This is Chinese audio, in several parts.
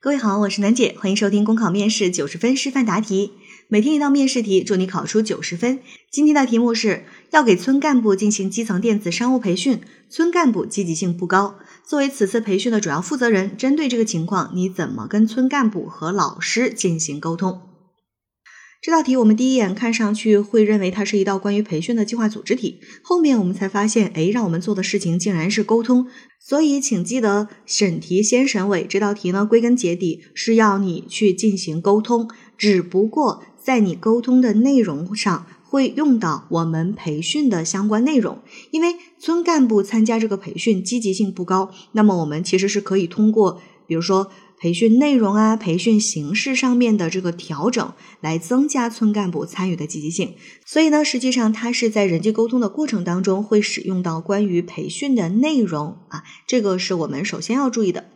各位好，我是楠姐，欢迎收听公考面试九十分示范答题，每天一道面试题，祝你考出九十分。今天的题目是要给村干部进行基层电子商务培训，村干部积极性不高。作为此次培训的主要负责人，针对这个情况，你怎么跟村干部和老师进行沟通？这道题我们第一眼看上去会认为它是一道关于培训的计划组织题，后面我们才发现，哎，让我们做的事情竟然是沟通。所以，请记得审题先审尾。这道题呢，归根结底是要你去进行沟通，只不过在你沟通的内容上会用到我们培训的相关内容。因为村干部参加这个培训积极性不高，那么我们其实是可以通过，比如说。培训内容啊，培训形式上面的这个调整，来增加村干部参与的积极性。所以呢，实际上它是在人际沟通的过程当中会使用到关于培训的内容啊，这个是我们首先要注意的。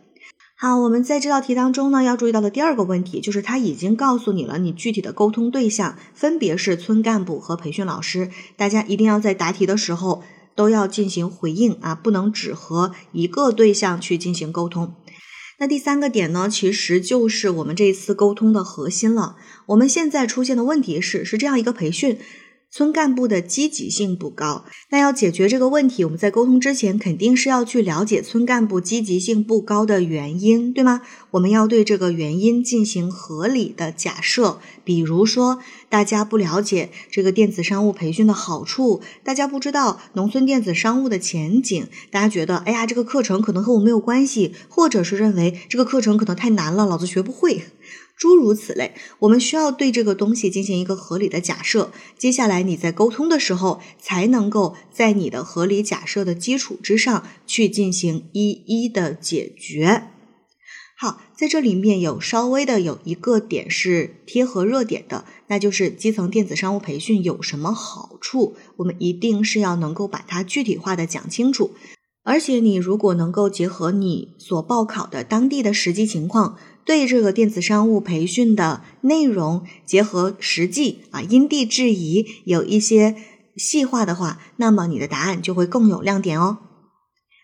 好，我们在这道题当中呢，要注意到的第二个问题就是，他已经告诉你了，你具体的沟通对象分别是村干部和培训老师。大家一定要在答题的时候都要进行回应啊，不能只和一个对象去进行沟通。那第三个点呢，其实就是我们这一次沟通的核心了。我们现在出现的问题是，是这样一个培训。村干部的积极性不高，那要解决这个问题，我们在沟通之前肯定是要去了解村干部积极性不高的原因，对吗？我们要对这个原因进行合理的假设，比如说大家不了解这个电子商务培训的好处，大家不知道农村电子商务的前景，大家觉得哎呀这个课程可能和我没有关系，或者是认为这个课程可能太难了，老子学不会。诸如此类，我们需要对这个东西进行一个合理的假设。接下来你在沟通的时候，才能够在你的合理假设的基础之上去进行一一的解决。好，在这里面有稍微的有一个点是贴合热点的，那就是基层电子商务培训有什么好处？我们一定是要能够把它具体化的讲清楚。而且你如果能够结合你所报考的当地的实际情况。对这个电子商务培训的内容结合实际啊，因地制宜，有一些细化的话，那么你的答案就会更有亮点哦。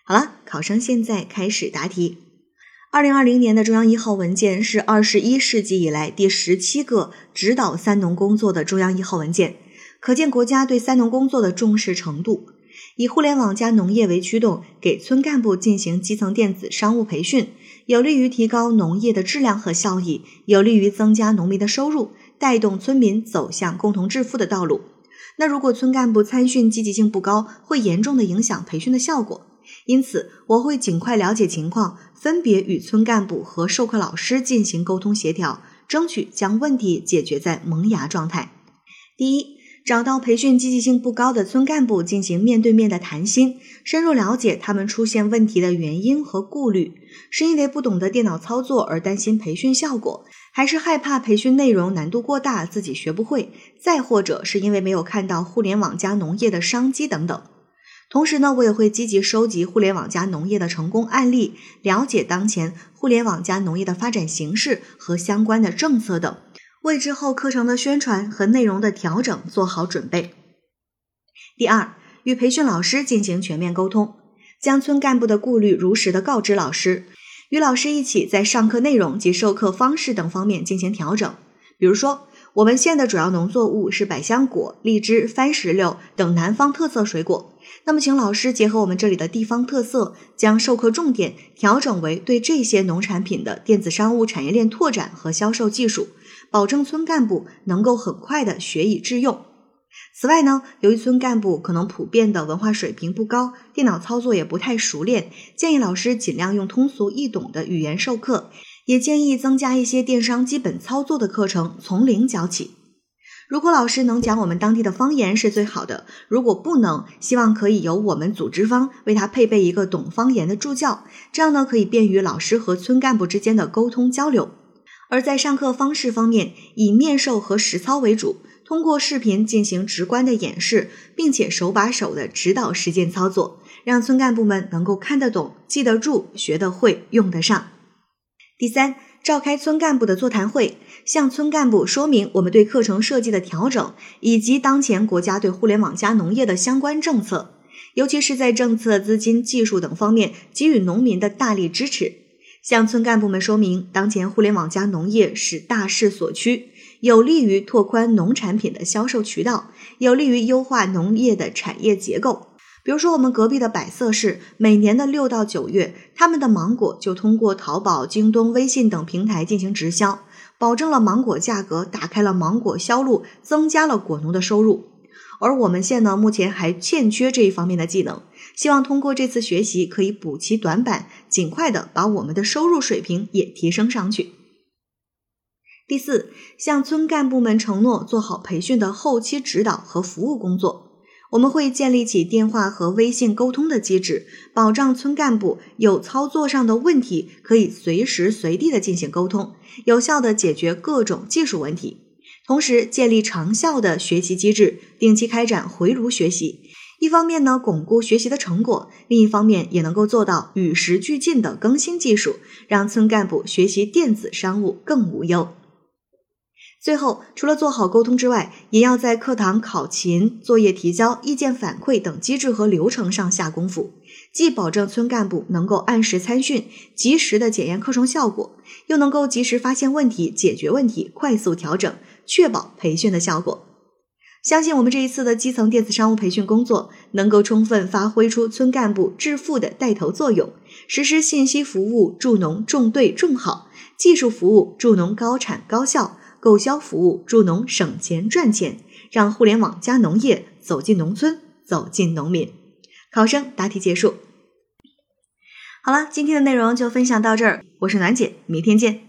好了，考生现在开始答题。二零二零年的中央一号文件是二十一世纪以来第十七个指导三农工作的中央一号文件，可见国家对三农工作的重视程度。以互联网加农业为驱动，给村干部进行基层电子商务培训。有利于提高农业的质量和效益，有利于增加农民的收入，带动村民走向共同致富的道路。那如果村干部参训积极性不高，会严重的影响培训的效果。因此，我会尽快了解情况，分别与村干部和授课老师进行沟通协调，争取将问题解决在萌芽状态。第一。找到培训积极性不高的村干部进行面对面的谈心，深入了解他们出现问题的原因和顾虑，是因为不懂得电脑操作而担心培训效果，还是害怕培训内容难度过大自己学不会，再或者是因为没有看到互联网加农业的商机等等。同时呢，我也会积极收集互联网加农业的成功案例，了解当前互联网加农业的发展形势和相关的政策等。为之后课程的宣传和内容的调整做好准备。第二，与培训老师进行全面沟通，将村干部的顾虑如实的告知老师，与老师一起在上课内容及授课方式等方面进行调整。比如说，我们县的主要农作物是百香果、荔枝、番石榴等南方特色水果，那么请老师结合我们这里的地方特色，将授课重点调整为对这些农产品的电子商务产业链拓展和销售技术。保证村干部能够很快的学以致用。此外呢，由于村干部可能普遍的文化水平不高，电脑操作也不太熟练，建议老师尽量用通俗易懂的语言授课，也建议增加一些电商基本操作的课程，从零教起。如果老师能讲我们当地的方言是最好的，如果不能，希望可以由我们组织方为他配备一个懂方言的助教，这样呢可以便于老师和村干部之间的沟通交流。而在上课方式方面，以面授和实操为主，通过视频进行直观的演示，并且手把手的指导实践操作，让村干部们能够看得懂、记得住、学得会、用得上。第三，召开村干部的座谈会，向村干部说明我们对课程设计的调整，以及当前国家对互联网加农业的相关政策，尤其是在政策、资金、技术等方面给予农民的大力支持。向村干部们说明，当前互联网加农业是大势所趋，有利于拓宽农产品的销售渠道，有利于优化农业的产业结构。比如说，我们隔壁的百色市，每年的六到九月，他们的芒果就通过淘宝、京东、微信等平台进行直销，保证了芒果价格，打开了芒果销路，增加了果农的收入。而我们县呢，目前还欠缺这一方面的技能，希望通过这次学习，可以补齐短板，尽快的把我们的收入水平也提升上去。第四，向村干部们承诺做好培训的后期指导和服务工作。我们会建立起电话和微信沟通的机制，保障村干部有操作上的问题可以随时随地的进行沟通，有效的解决各种技术问题。同时，建立长效的学习机制，定期开展回炉学习。一方面呢，巩固学习的成果；另一方面，也能够做到与时俱进的更新技术，让村干部学习电子商务更无忧。最后，除了做好沟通之外，也要在课堂考勤、作业提交、意见反馈等机制和流程上下功夫，既保证村干部能够按时参训，及时的检验课程效果，又能够及时发现问题、解决问题、快速调整，确保培训的效果。相信我们这一次的基层电子商务培训工作，能够充分发挥出村干部致富的带头作用，实施信息服务助农种对种好，技术服务助农高产高效。购销服务助农省钱赚钱，让互联网加农业走进农村，走进农民。考生答题结束。好了，今天的内容就分享到这儿，我是暖姐，明天见。